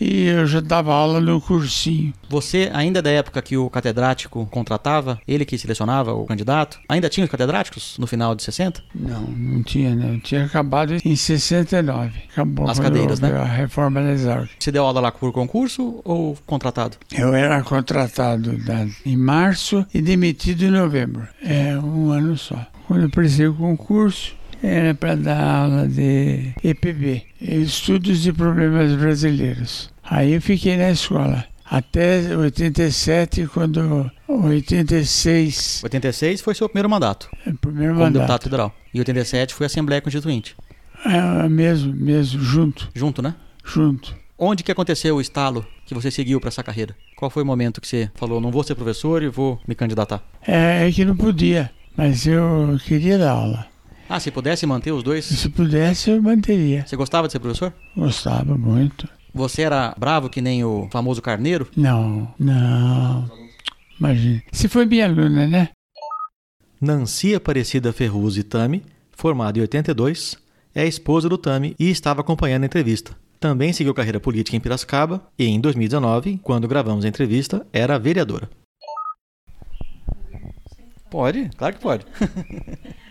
e eu já dava aula no cursinho. Você, ainda da época que o catedrático contratava, ele que selecionava o candidato, ainda tinha os catedráticos no final de 60? Não, não tinha, não. Tinha acabado em 69. Acabou As cadeiras, né? A reforma da Exalc. Você deu aula lá por concurso ou contratado? Eu era contratado da- em março e demitido em novembro. É um ano só. Quando eu prestei o concurso, era para dar aula de EPB, Estudos de Problemas Brasileiros. Aí eu fiquei na escola. Até 87, quando 86, 86 foi seu primeiro mandato é o primeiro como deputado mandato. federal. E 87 foi a Assembleia Constituinte. É, mesmo, mesmo, junto, Junto, né? junto. Onde que aconteceu o estalo que você seguiu para essa carreira? Qual foi o momento que você falou, não vou ser professor e vou me candidatar? É, é que não podia, mas eu queria dar aula. Ah, se pudesse manter os dois, Se pudesse, eu manteria. você gostava de ser professor? Gostava muito. Você era bravo que nem o famoso carneiro? Não, não. Imagina. Se foi minha aluna, né? Nancy Aparecida Ferruz Tami, formada em 82, é a esposa do Tami e estava acompanhando a entrevista. Também seguiu carreira política em Piracicaba e, em 2019, quando gravamos a entrevista, era vereadora. Pode, claro que pode. [laughs]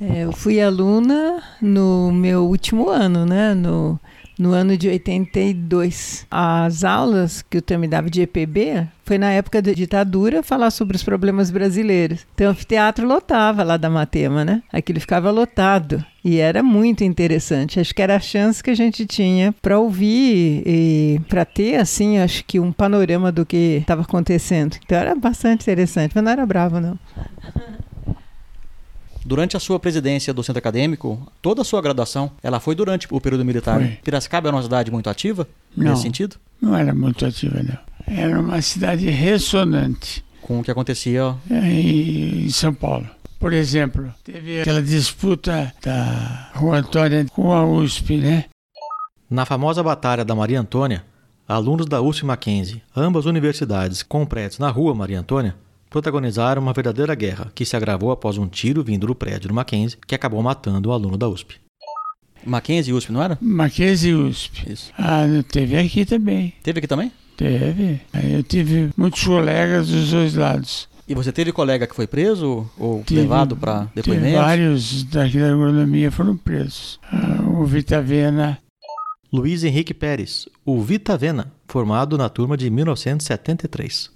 É, eu fui aluna no meu último ano, né? No, no ano de 82. As aulas que o Tami dava de EPB foi na época da ditadura falar sobre os problemas brasileiros. Então o anfiteatro lotava lá da Matema, né? Aquilo ficava lotado. E era muito interessante. Acho que era a chance que a gente tinha para ouvir e para ter, assim, acho que um panorama do que estava acontecendo. Então era bastante interessante, mas não era bravo, não. [laughs] Durante a sua presidência do centro acadêmico, toda a sua graduação, ela foi durante o período militar. Foi. Piracicaba é uma cidade muito ativa Não. nesse sentido? Não era muito ativa, não. Era uma cidade ressonante Com o que acontecia é, em em São Paulo. Por exemplo, teve aquela disputa da Rua Antônia com a USP, né? Na famosa Batalha da Maria Antônia, alunos da USP Mackenzie, ambas universidades com prédios na rua Maria Antônia, protagonizaram uma verdadeira guerra que se agravou após um tiro vindo do prédio do Mackenzie que acabou matando o aluno da USP. Mackenzie e USP, não era? Mackenzie e USP. Isso. Ah, teve aqui também. Teve aqui também? Teve. Eu tive muitos colegas dos dois lados. E você teve colega que foi preso ou Tive- levado para Teve depoimento? vários daqui da agronomia foram presos. Ah, o Vitavena, Luiz Henrique Pérez, o Vitavena, formado na turma de 1973.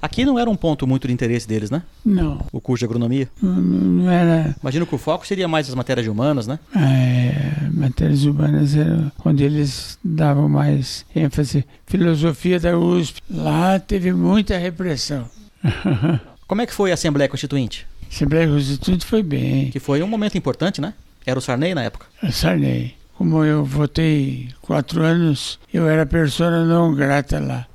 Aqui não era um ponto muito de interesse deles, né? não, O curso de agronomia. não, não era Imagino que o foco seria mais as matérias humanas, né? é, matérias urbanas, era onde eles davam mais ênfase. Filosofia da USP, lá teve muita repressão. [laughs] Como é que foi a Assembleia Constituinte? Assembleia Constituinte foi bem. Que foi um momento importante, né? Era o Sarney na época. Sarney. Como eu votei quatro anos, eu era persona não grata lá.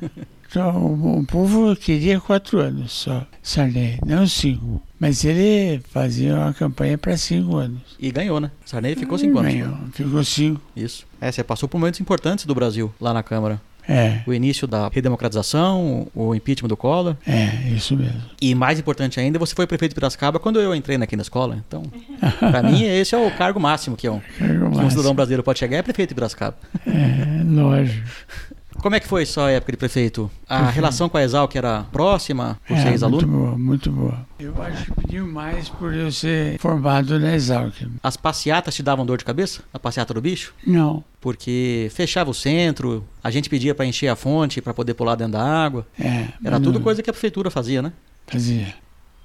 [laughs] Então, o, o povo queria quatro anos só, Sarney, não cinco. Mas ele fazia uma campanha para cinco anos. E ganhou, né? Sarney ficou cinco anos. Ganhou, ficou cinco. Isso. É, você passou por momentos importantes do Brasil lá na Câmara. É, O início da redemocratização, o impeachment do Collor. é, isso mesmo. E mais importante ainda, você foi prefeito de Piracicaba quando eu entrei aqui na escola. Então, [laughs] pra mim, esse é o cargo máximo que um, Cargo que um cidadão brasileiro pode chegar, é prefeito de Piracicaba. É, lógico. [laughs] Como é que foi sua época de prefeito? A relação com a Exalc era próxima, por É, ser muito boa, muito boa. Eu acho que pediu mais por eu ser formado na Exalc. As passeatas te davam dor de cabeça? A passeata do bicho? Não, Porque fechava o centro, a gente pedia pra encher a fonte pra poder pular dentro da água. é. Era tudo não coisa que a prefeitura fazia, né? Fazia.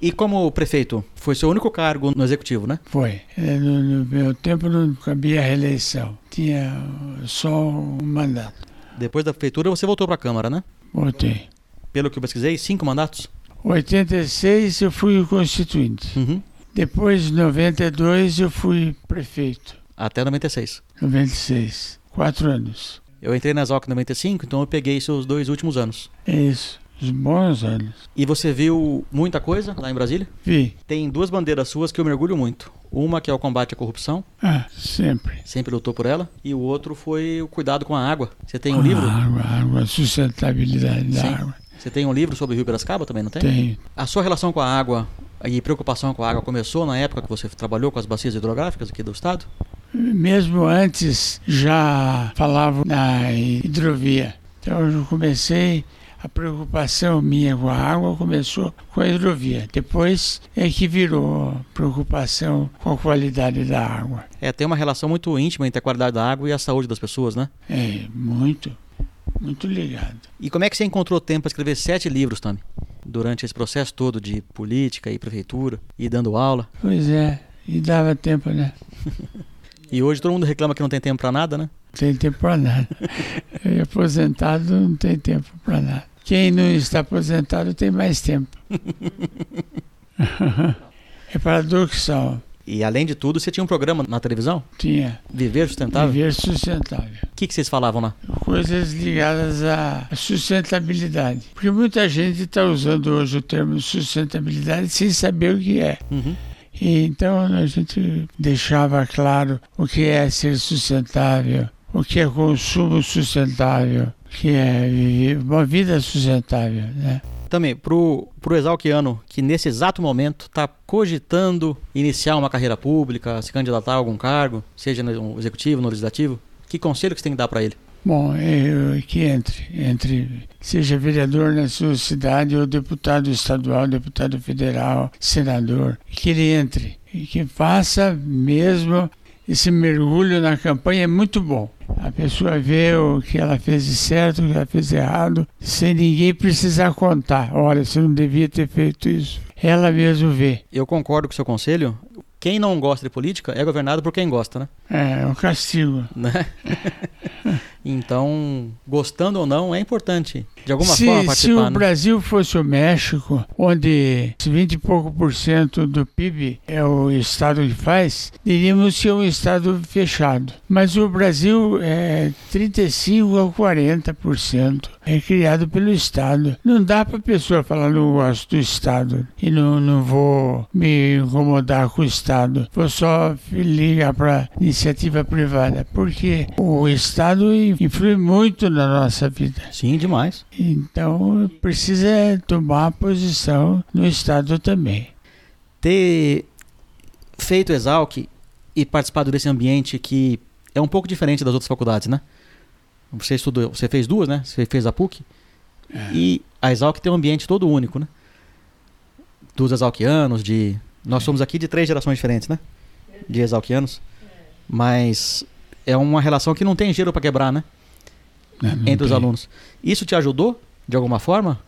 E como prefeito, foi seu único cargo no executivo, né? Foi. É, No, no meu tempo não cabia reeleição. Tinha só um mandato. Depois da prefeitura você voltou pra Câmara, né? Votei. Pelo que eu pesquisei, cinco mandatos? 86 eu fui constituinte. Uhum. Depois, em 92, eu fui prefeito. Até 96. 96. Quatro anos. Eu entrei na Exalc em 95, então eu peguei seus dois últimos anos. É isso. Os bons anos. E você viu muita coisa lá em Brasília? Vi. Tem duas bandeiras suas que eu mergulho muito. Uma que é o combate à corrupção, Ah, sempre. sempre lutou por ela, e o outro foi o cuidado com a água. Você tem um livro? A água, água, sustentabilidade da Sim. água. Você tem um livro sobre o Rio Piracicaba também, não tem? Tem. A sua relação com a água e preocupação com a água começou na época que você trabalhou com as bacias hidrográficas aqui do estado? Mesmo antes já falavam na hidrovia. Então eu comecei a preocupação minha com a água começou com a hidrovia. Depois é que virou preocupação com a qualidade da água. É, tem uma relação muito íntima entre a qualidade da água e a saúde das pessoas, né? É, muito, muito ligado. E como é que você encontrou tempo para escrever sete livros, Tami? Durante esse processo todo de política e prefeitura e dando aula? Pois é, e dava tempo, né? [laughs] e hoje todo mundo reclama que não tem tempo para nada, né? Tem tempo para nada. [laughs] E aposentado não tem tempo para nada. Quem não está aposentado tem mais tempo. [laughs] é paradoxal. E além de tudo, você tinha um programa na televisão? Tinha. Viver Sustentável? Viver Sustentável. O que, que vocês falavam lá? Coisas ligadas à sustentabilidade. Porque muita gente está usando hoje o termo sustentabilidade sem saber o que é. Uhum. E então a gente deixava claro o que é ser sustentável, o que é consumo sustentável, que é viver uma vida sustentável, né? Também, pro, pro exalquiano que nesse exato momento está cogitando iniciar uma carreira pública, se candidatar a algum cargo, seja no executivo, no legislativo, que conselho que você tem que dar para ele? Bom, é, que entre, entre, seja vereador na sua cidade, ou deputado estadual, deputado federal, senador, que ele entre e que faça mesmo esse mergulho na campanha é muito bom. A pessoa vê o que ela fez de certo, o que ela fez de errado, sem ninguém precisar contar. Olha, você não devia ter feito isso. Ela mesmo vê. Eu concordo com o seu conselho. Quem não gosta de política é governado por quem gosta, né? É, é um castigo. Né? [laughs] então, gostando ou não, é importante, de alguma se, forma, participar. Se o né? Brasil fosse o México, onde 20 e pouco por cento do PIB é o Estado que faz, diríamos que é um Estado fechado. Mas o Brasil é 35 a 40%. É criado pelo Estado. Não dá para a pessoa falar, não gosto do Estado e não, não vou me incomodar com o Estado. Vou só ligar para iniciativa privada. Porque o Estado influi muito na nossa vida. Sim, demais. Então precisa tomar posição no Estado também. Ter feito Exalc e participado desse ambiente que é um pouco diferente das outras faculdades, né? Você estudou, você fez duas, né? Você fez a PUC. É. E a Exalc tem um ambiente todo único, né? Dos exalquianos, de. Nós é. somos aqui de três gerações diferentes, né? De exalquianos. Mas é uma relação que não tem gelo para quebrar, né? É, Entre tem. os alunos. Isso te ajudou, de alguma forma,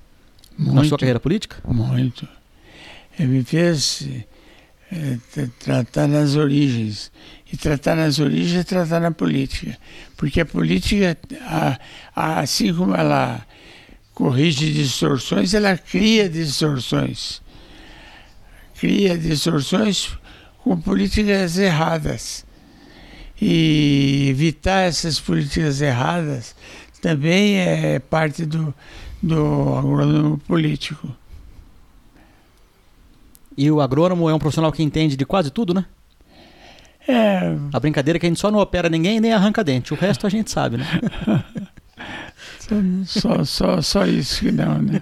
muito, na sua carreira política? Muito. Me fez é, tratar nas origens. E tratar nas origens é tratar na política. Porque a política, a, a, assim como ela corrige distorções, ela cria distorções. Cria distorções com políticas erradas. E evitar essas políticas erradas também é parte do, do agrônomo político. E o agrônomo é um profissional que entende de quase tudo, né? É. A brincadeira é que a gente só não opera ninguém nem arranca dente. O resto a gente sabe, né? [laughs] só, só, só isso que não, né?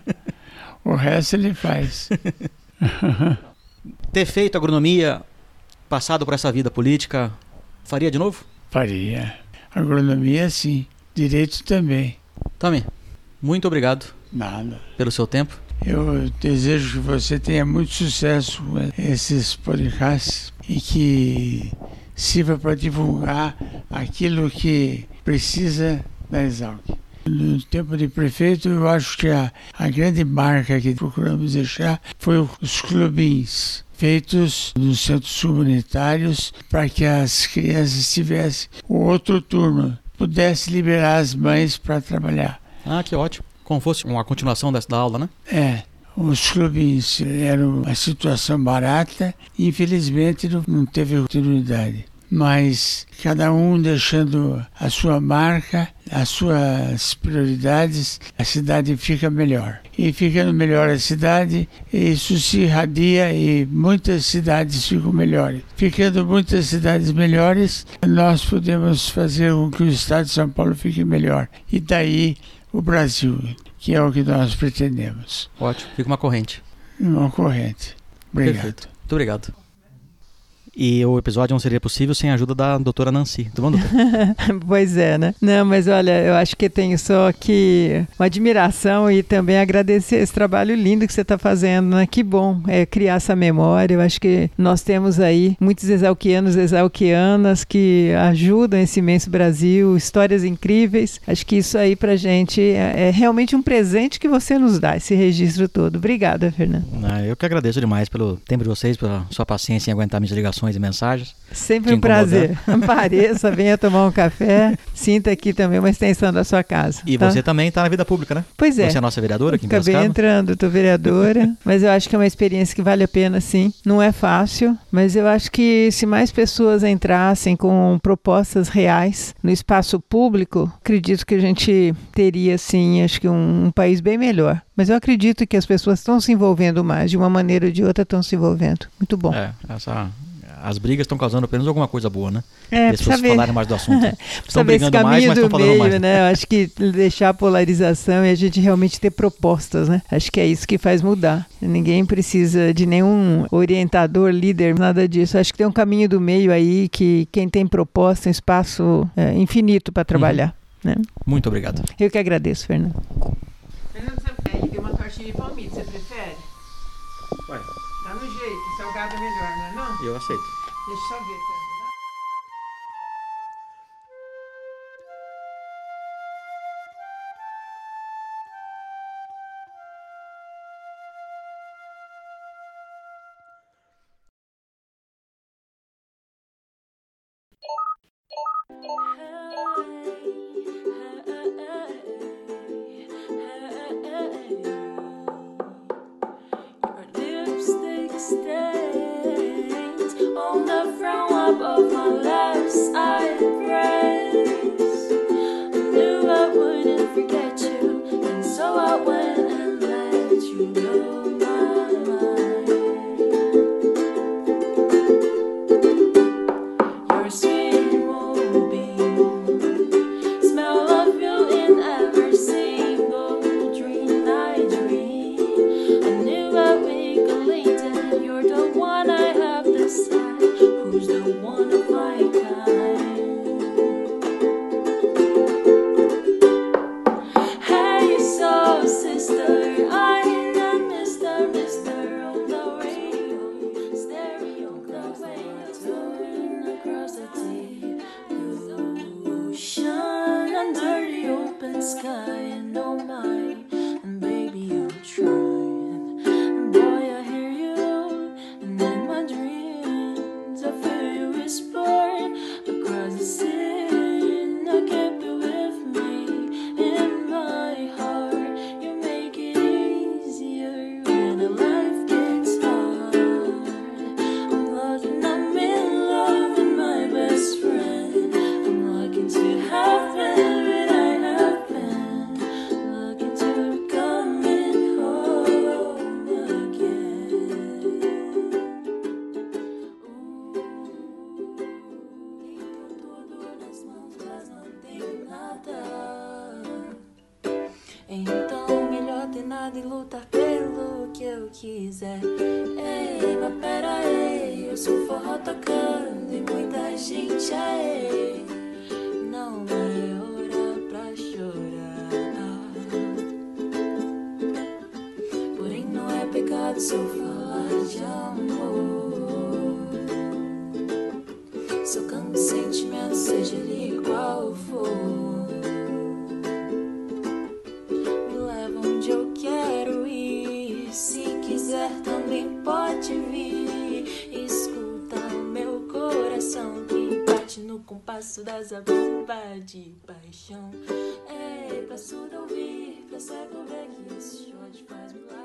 O resto ele faz. [laughs] Ter feito agronomia, passado por essa vida política, faria de novo? Faria. Agronomia, sim. Direito também. Também. Muito obrigado. Nada. Pelo seu tempo. Eu desejo que você tenha muito sucesso com esses podcasts e que sirva para divulgar aquilo que precisa da Exalc. No tempo de prefeito, eu acho que a, a grande marca que procuramos deixar foi os clubinhos feitos nos centros comunitários para que as crianças tivessem outro turno, pudesse liberar as mães para trabalhar. Ah, que ótimo. Como fosse uma continuação dessa da aula, né? É. Os clubes eram uma situação barata e infelizmente não, não teve continuidade. Mas cada um deixando a sua marca, as suas prioridades, a cidade fica melhor. E ficando melhor a cidade, isso se irradia e muitas cidades ficam melhores. Ficando muitas cidades melhores, nós podemos fazer com que o estado de São Paulo fique melhor. E daí o Brasil, que é o que nós pretendemos. Ótimo, fica uma corrente. Uma corrente. Obrigado. Perfeito. Muito obrigado. E o episódio não seria possível sem a ajuda da doutora Nancy. Tudo bom, doutora? [laughs] pois é, né? Não, mas olha, eu acho que tenho só que uma admiração e também agradecer esse trabalho lindo que você está fazendo, né? Que bom é criar essa memória. Eu acho que nós temos aí muitos exalquianos, exalquianas que ajudam esse imenso Brasil, histórias incríveis. Acho que isso aí pra gente é, é realmente um presente que você nos dá, esse registro todo. Obrigada, Fernando. Ah, eu que agradeço demais pelo tempo de vocês, pela sua paciência em aguentar minhas ligações e mensagens. Sempre um prazer. [laughs] Apareça, venha tomar um café, sinta aqui também uma extensão da sua casa. E tá? você também está na vida pública, né? Pois é. Você é a nossa vereadora aqui em Acabei Piracicaba? entrando, estou vereadora, [laughs] mas eu acho que é uma experiência que vale a pena, sim. Não é fácil, mas eu acho que se mais pessoas entrassem com propostas reais no espaço público, acredito que a gente teria, sim, acho que um, um país bem melhor. Mas eu acredito que as pessoas estão se envolvendo mais, de uma maneira ou de outra estão se envolvendo. Muito bom. É, essa, as brigas estão causando apenas alguma coisa boa, né? É, E as pessoas ver. falarem mais do assunto. [laughs] Estão brigando mais, caminho mas estão do falando meio, mais. né? Eu acho que deixar a polarização e a gente realmente ter propostas, né? Acho que é isso que faz mudar. Ninguém precisa de nenhum orientador, líder, nada disso. Acho que tem um caminho do meio aí que quem tem proposta, um espaço é, infinito para trabalhar. Né? Muito obrigado. Eu que agradeço, Fernando. Fernando, você tem uma tortinha de palmito, você prefere? Ué, Tá no jeito, salgado é melhor, não é não? eu aceito. Deixa eu ver, Fernando. de paixão. É, pra surdo ouvir, pra cego ver é que esse shot faz milagre.